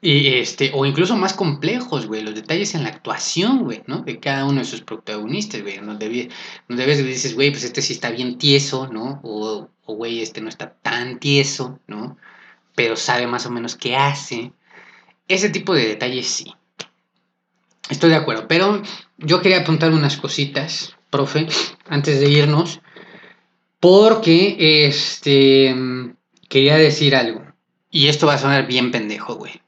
y este, o incluso más complejos, güey, los detalles en la actuación, güey, ¿no? De cada uno de sus protagonistas, güey. Donde, donde ves, dices, güey, pues este sí está bien tieso, ¿no? O, güey, este no está tan tieso, ¿no? Pero sabe más o menos qué hace. Ese tipo de detalles sí. Estoy de acuerdo, pero yo quería apuntar unas cositas, profe, antes de irnos, porque este quería decir algo. Y esto va a sonar bien pendejo, güey.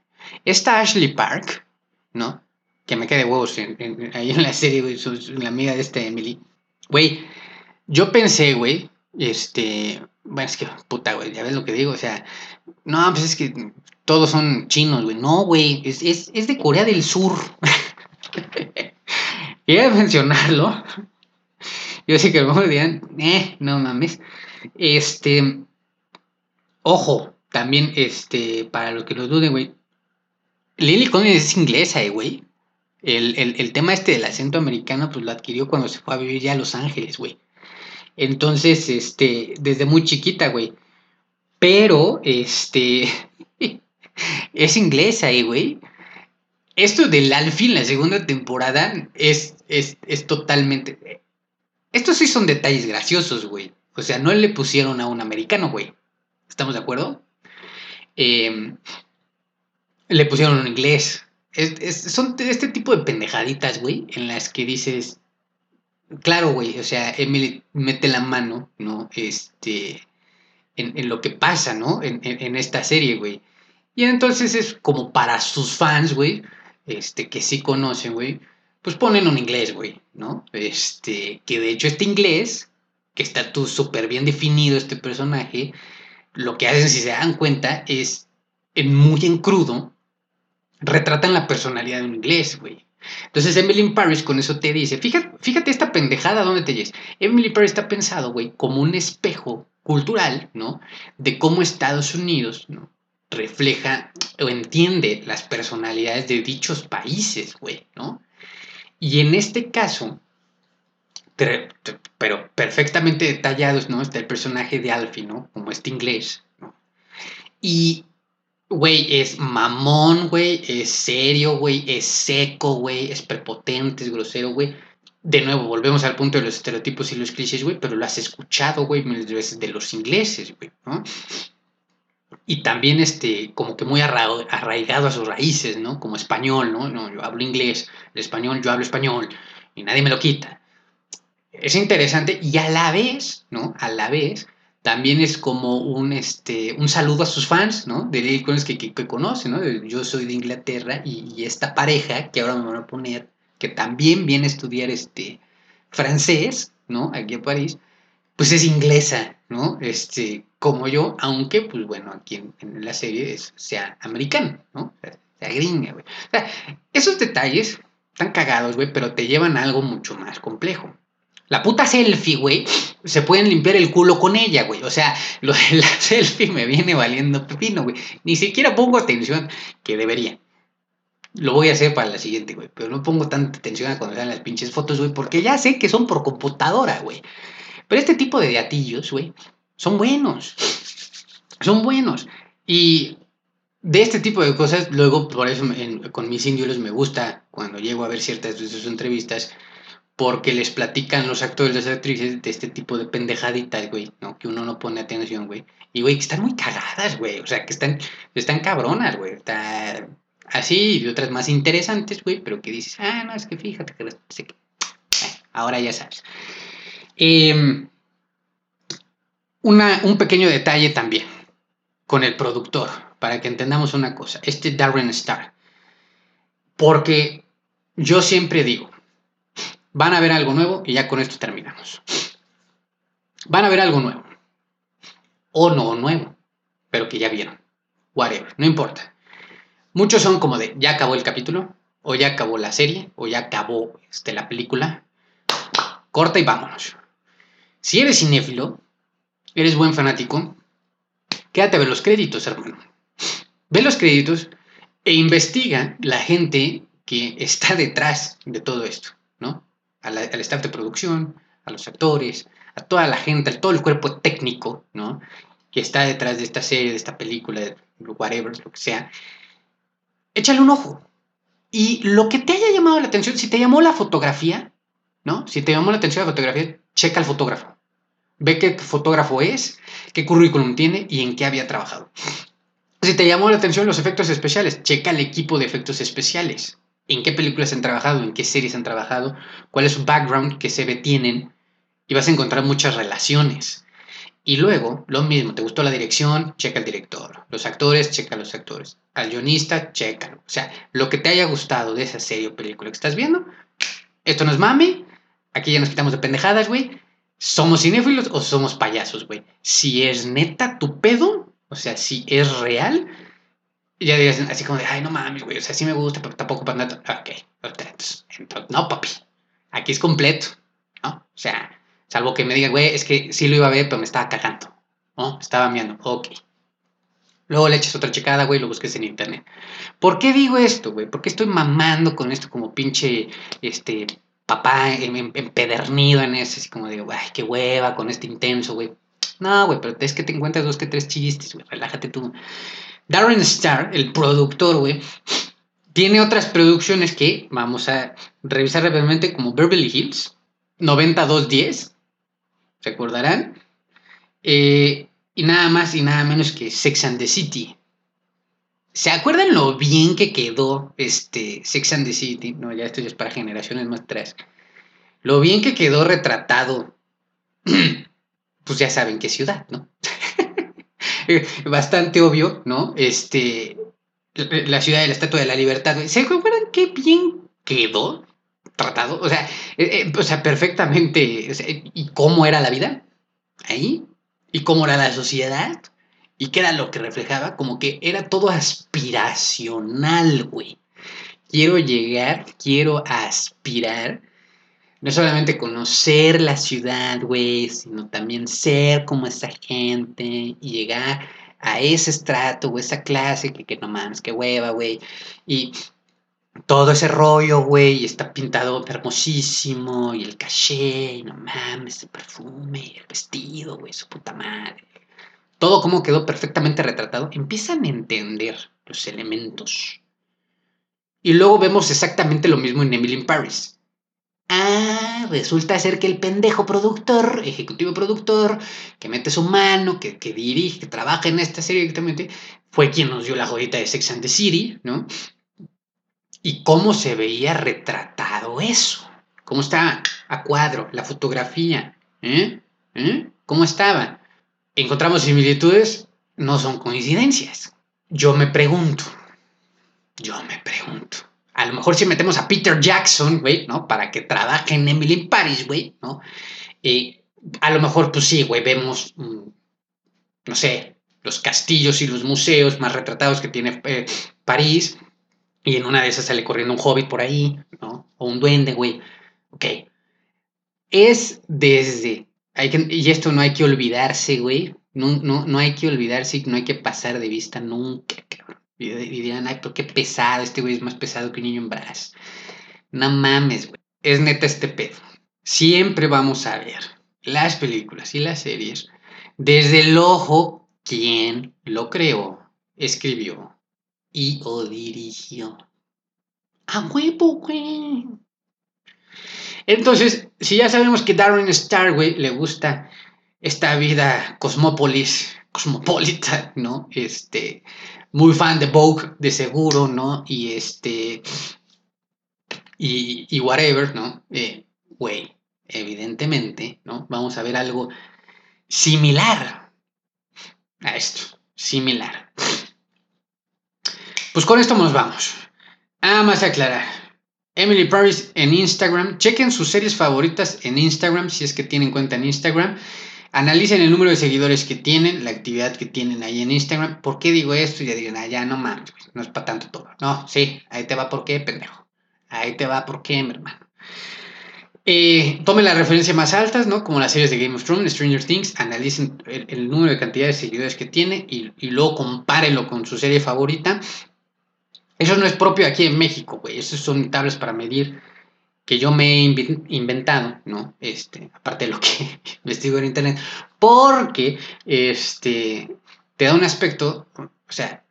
Esta Ashley Park, ¿no? Que me quede huevos ahí en la serie, güey, la amiga de este Emily. Güey, yo pensé, güey, este. Bueno, es que, puta, güey, ya ves lo que digo, o sea. No, pues es que todos son chinos, güey. No, güey, es, es de Corea del Sur. Quería mencionarlo. Yo sé que a mejor dirán, eh, no mames. Este, ojo, también, este, para los que lo duden, güey. Lily Collins es inglesa, eh, güey. El, el, tema este del acento americano, pues lo adquirió cuando se fue a vivir ya a Los Ángeles, güey. Entonces, este, desde muy chiquita, güey. Pero, este, es inglesa, eh, güey esto del Alfie en la segunda temporada es, es, totalmente... Estos sí son detalles graciosos, güey. O sea, no le pusieron a un americano, güey. ¿Estamos de acuerdo? Em, le pusieron un inglés. son este tipo de pendejaditas, güey, en las que dices, claro, güey, o sea, Emily mete la mano, ¿no? Este, en, lo que pasa, ¿no? En, en esta serie, güey. Y entonces es como para sus fans, güey, este, que sí conocen, güey, pues ponen un inglés, güey, ¿no? Este, que de hecho este inglés, que está tú súper bien definido este personaje, lo que hacen, si se dan cuenta, es en muy en crudo, retratan la personalidad de un inglés, güey. Entonces Emily Paris con eso te dice, fíjate, esta pendejada dónde te lleves. Emily Paris está pensado, güey, como un espejo cultural, ¿no? De cómo Estados Unidos, refleja o entiende las personalidades de dichos países, güey, ¿no? Y en este caso, pero perfectamente detallados, ¿no? Está el personaje de Alfie, ¿no? Como este inglés, ¿no? Y, güey, es mamón, güey, es serio, güey, es seco, güey, es prepotente, es grosero, güey. De nuevo, volvemos al punto de los estereotipos y los clichés, güey, pero lo has escuchado, güey, miles veces de los ingleses, güey, ¿no? Y también este, como que muy arraigado a sus raíces, ¿no? Como español, ¿no? ¿no? Yo hablo inglés, el español, yo hablo español y nadie me lo quita. Es interesante y a la vez, ¿no? A la vez, también es como un, este, un saludo a sus fans, ¿no? De con que, que, que conocen, ¿no? Yo soy de Inglaterra y, y, esta pareja, que ahora me van a poner, que también viene a estudiar este, francés, ¿no? Aquí a París, pues es inglesa, ¿no? Este, como yo, aunque, pues bueno, aquí en, la serie es, sea americano, ¿no? sea, gringa, güey. O sea, esos detalles están cagados, güey, pero te llevan a algo mucho más complejo. La puta selfie, güey, se pueden limpiar el culo con ella, güey. O sea, lo de la selfie me viene valiendo pepino, güey. Ni siquiera pongo atención, que debería. Lo voy a hacer para la siguiente, güey. Pero no pongo tanta atención a cuando sean las pinches fotos, güey, porque ya sé que son por computadora, güey. Pero este tipo de gatillos, güey, son buenos. Son buenos. Y de este tipo de cosas, luego, por eso con mis indios me gusta cuando llego a ver ciertas de sus entrevistas, porque les platican los actores las actrices de este tipo de pendejaditas, güey, ¿no? Que uno no pone atención, güey. Y, güey, que están muy cagadas, güey. O sea, que están, están cabronas, güey. Está así y otras más interesantes, güey, pero que dices, ah, no, es que fíjate que... ahora ya sabes. Em, un pequeño detalle también con el productor, para que entendamos una cosa, este Darren Star. Porque yo siempre digo, van a ver algo nuevo y ya con esto terminamos. Van a ver algo nuevo. O no nuevo, pero que ya vieron. Whatever, no importa. Muchos son como de, ya acabó el capítulo, o ya acabó la serie, o ya acabó este, la película. Corta y vámonos. Si eres cinéfilo, eres buen fanático, quédate a ver los créditos, hermano. Ve los créditos e investiga la gente que está detrás de todo esto, ¿no? al staff de producción, a los actores, a toda la gente, a todo el cuerpo técnico, ¿no? Que está detrás de esta serie, de esta película, de whatever, lo que sea. Échale un ojo. Y lo que te haya llamado la atención, si te llamó la fotografía, ¿no? Si te llamó la atención la fotografía, checa al fotógrafo. Ve qué fotógrafo es, qué currículum tiene y en qué había trabajado. Si te llamó la atención los efectos especiales, checa el equipo de efectos especiales. En qué películas han trabajado, en qué series han trabajado, cuál es su background, qué se ve tienen. Y vas a encontrar muchas relaciones. Y luego, lo mismo, ¿te gustó la dirección? Checa al director. Los actores, checa a los actores. Al guionista, checa. O sea, lo que te haya gustado de esa serie o película que estás viendo, esto no es mami, aquí ya nos quitamos de pendejadas, güey. ¿Somos cinéfilos o somos payasos, güey? Si es neta tu pedo, o sea, si es real, ya digas así como de, ay, no mames, güey, o sea, sí me gusta, pero tampoco para nada. Ok, entonces, no, papi, aquí es completo, ¿no? O sea, salvo que me diga, güey, es que sí lo iba a ver, pero me estaba cagando, ¿no? estaba mirando, ok. Luego le echas otra checada, güey, lo busques en internet. ¿Por qué digo esto, güey? ¿Por qué estoy mamando con esto como pinche, este, papá empedernido en ese, así como de, ay, qué hueva con este intenso, güey. No, güey, pero es que te encuentras dos que tres chistes, güey, relájate tú. Darren Star, el productor, güey, tiene otras producciones que vamos a revisar rápidamente como Beverly Hills, 9210, ¿se acordarán? Eh, y nada más y nada menos que Sex and the City. ¿Se acuerdan lo bien que quedó este Sex and the City? No, ya esto ya es para generaciones más atrás. Lo bien que quedó retratado. pues ya saben qué ciudad, ¿no? Bastante obvio, ¿no? Este. La ciudad de la Estatua de la Libertad. ¿Se acuerdan qué bien quedó tratado? O sea, eh, eh, o sea perfectamente. ¿Y cómo era la vida? Ahí. ¿Y cómo era la sociedad? ¿Y qué era lo que reflejaba? Como que era todo aspiracional, güey. Quiero llegar, quiero aspirar. No solamente conocer la ciudad, güey, sino también ser como esa gente y llegar a ese estrato o esa clase que, que no mames, qué hueva, güey. Y todo ese rollo, güey, está pintado hermosísimo y el caché, y no mames, el perfume, el vestido, güey, su puta madre todo como quedó perfectamente retratado, empiezan a entender los elementos. Y luego vemos exactamente lo mismo en Emily in Paris. Ah, resulta ser que el pendejo productor, ejecutivo productor, que mete su mano, que, dirige, que trabaja en esta serie directamente, fue quien nos dio la jodita de Sex and the City, ¿no? Y cómo se veía retratado eso. Cómo estaba a cuadro, la fotografía, ¿eh? ¿Eh? ¿Cómo estaba? Encontramos similitudes, no son coincidencias. Yo me pregunto, yo me pregunto. A lo mejor si metemos a Peter Jackson, güey, ¿no? Para que trabaje en Emily in Paris, güey, ¿no? Y a lo mejor, pues sí, güey, vemos, mm, no sé, los castillos y los museos más retratados que tiene eh, París. Y en una de esas sale corriendo un hobbit por ahí, ¿no? O un duende, güey. Ok. Es desde y esto no hay que olvidarse, güey. No, no, no hay que olvidarse, no hay que pasar de vista nunca, cabrón. Y, dirán, ay, pero qué pesado, este güey es más pesado que un niño en brazos. No mames, güey. Es neta este pedo. Siempre vamos a ver las películas y las series desde el ojo quien lo creó, escribió y o dirigió. A huevo, güey. Entonces, si ya sabemos que Darren Star, le gusta esta vida cosmópolis, cosmopolita, ¿no? Este, muy fan de Vogue, de seguro, ¿no? Y este, y, whatever, ¿no? Eh, güey, evidentemente, ¿no? Vamos a ver algo similar a esto, similar. Pues con esto nos vamos. Ah, más aclarar. Emily Paris en Instagram. Chequen sus series favoritas en Instagram, si es que tienen cuenta en Instagram. Analicen el número de seguidores que tienen, la actividad que tienen ahí en Instagram. ¿Por qué digo esto? Ya digan, ah, ya no mames, no es para tanto todo. No, sí, ahí te va por qué, pendejo. Ahí te va por qué, mi hermano. Eh, tomen las referencias más altas, ¿no? Como las series de Game of Thrones, Stranger Things, analicen el, número de cantidad de seguidores que tiene y, y luego compárenlo con su serie favorita eso no es propio aquí en México, güey. Esas son tablas para medir que yo me he inventado, ¿no? Este, aparte de lo que investigo en internet, porque este, te da un aspecto, o sea,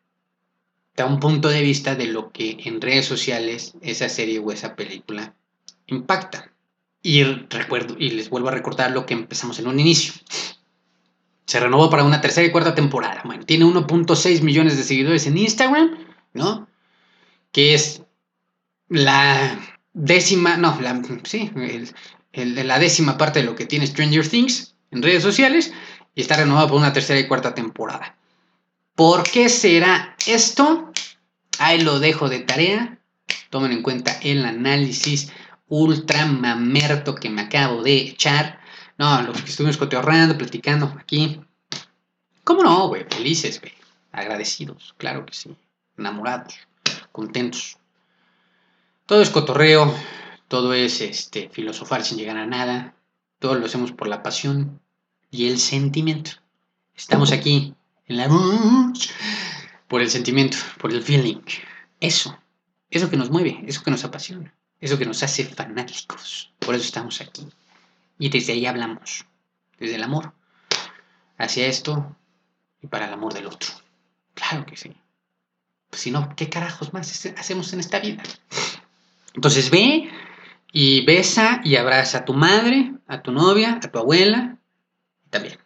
te da un punto de vista de lo que en redes sociales esa serie o esa película impacta. Y recuerdo, y les vuelvo a recordar lo que empezamos en un inicio. Se renovó para una tercera y cuarta temporada. Bueno, tiene 1.6 millones de seguidores en Instagram, ¿no? Que es la décima, no, la, sí, el, la décima parte de lo que tiene Stranger Things en redes sociales y está renovado por una tercera y cuarta temporada. ¿Por qué será esto? Ahí lo dejo de tarea. Tomen en cuenta el análisis ultra mamerto que me acabo de echar. No, los que estuvimos coteorrando, platicando aquí. ¿Cómo no, güey? Felices, güey. Agradecidos, claro que sí. Enamorados contentos. Todo es cotorreo, todo es este, filosofar sin llegar a nada, todo lo hacemos por la pasión y el sentimiento. Estamos aquí en la por el sentimiento, por el feeling. Eso, eso que nos mueve, eso que nos apasiona, eso que nos hace fanáticos. Por eso estamos aquí. Y desde ahí hablamos, desde el amor, hacia esto y para el amor del otro. Claro que sí. Pues si no, ¿qué carajos más hacemos en esta vida? Entonces ve y besa y abraza a tu madre, a tu novia, a tu abuela, también.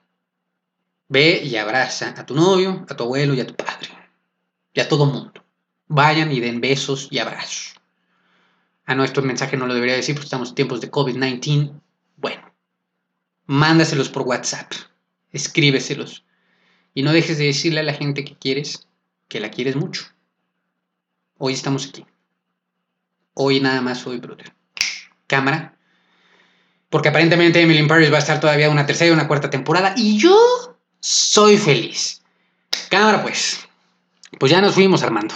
Ve y abraza a tu novio, a tu abuelo y a tu padre. y a todo mundo. Vayan y den besos y abrazos. Ah, no, esto mensaje no lo debería decir porque estamos en tiempos de COVID-19. Bueno, mándaselos por WhatsApp, escríbeselos. Y no dejes de decirle a la gente que quieres que la quieres mucho. Hoy estamos aquí. Hoy nada más soy brother. Cámara. Porque aparentemente Emily Paris va a estar todavía una tercera y una cuarta temporada. Y yo soy feliz. Cámara pues. Pues ya nos fuimos Armando.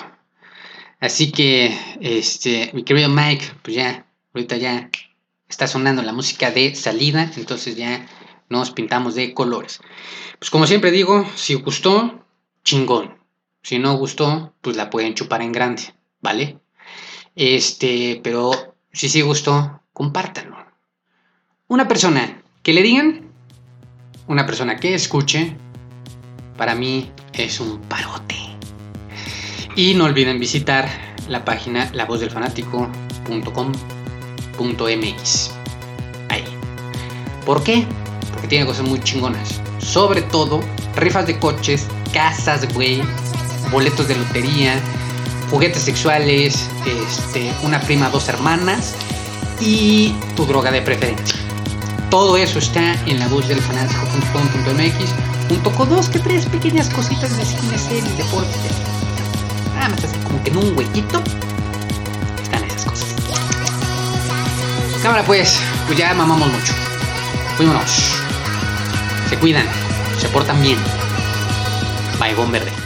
Así que, este, mi querido Mike, pues ya, ahorita ya está sonando la música de salida. Entonces ya nos pintamos de colores. Pues como siempre digo, si gustó, chingón. Si no gustó, pues la pueden chupar en grande, ¿vale? Este, pero si sí gustó, compártanlo. Una persona que le digan, una persona que escuche, para mí es un parote. Y no olviden visitar la página lavozdelfanático.com.mx. Ahí. ¿Por qué? Porque tiene cosas muy chingonas. Sobre todo, rifas de coches, casas, güey, boletos de lotería, juguetes sexuales, este, una prima, dos hermanas y tu droga de preferencia. Todo eso está en la voz del fanático.com.mx junto con dos que tres pequeñas cositas de cine, series, deportes. Nada más así como que en un huequito están esas cosas. Cámara pues, pues ya mamamos mucho. Fuímonos. Se cuidan, se portan bien. Baigón verde.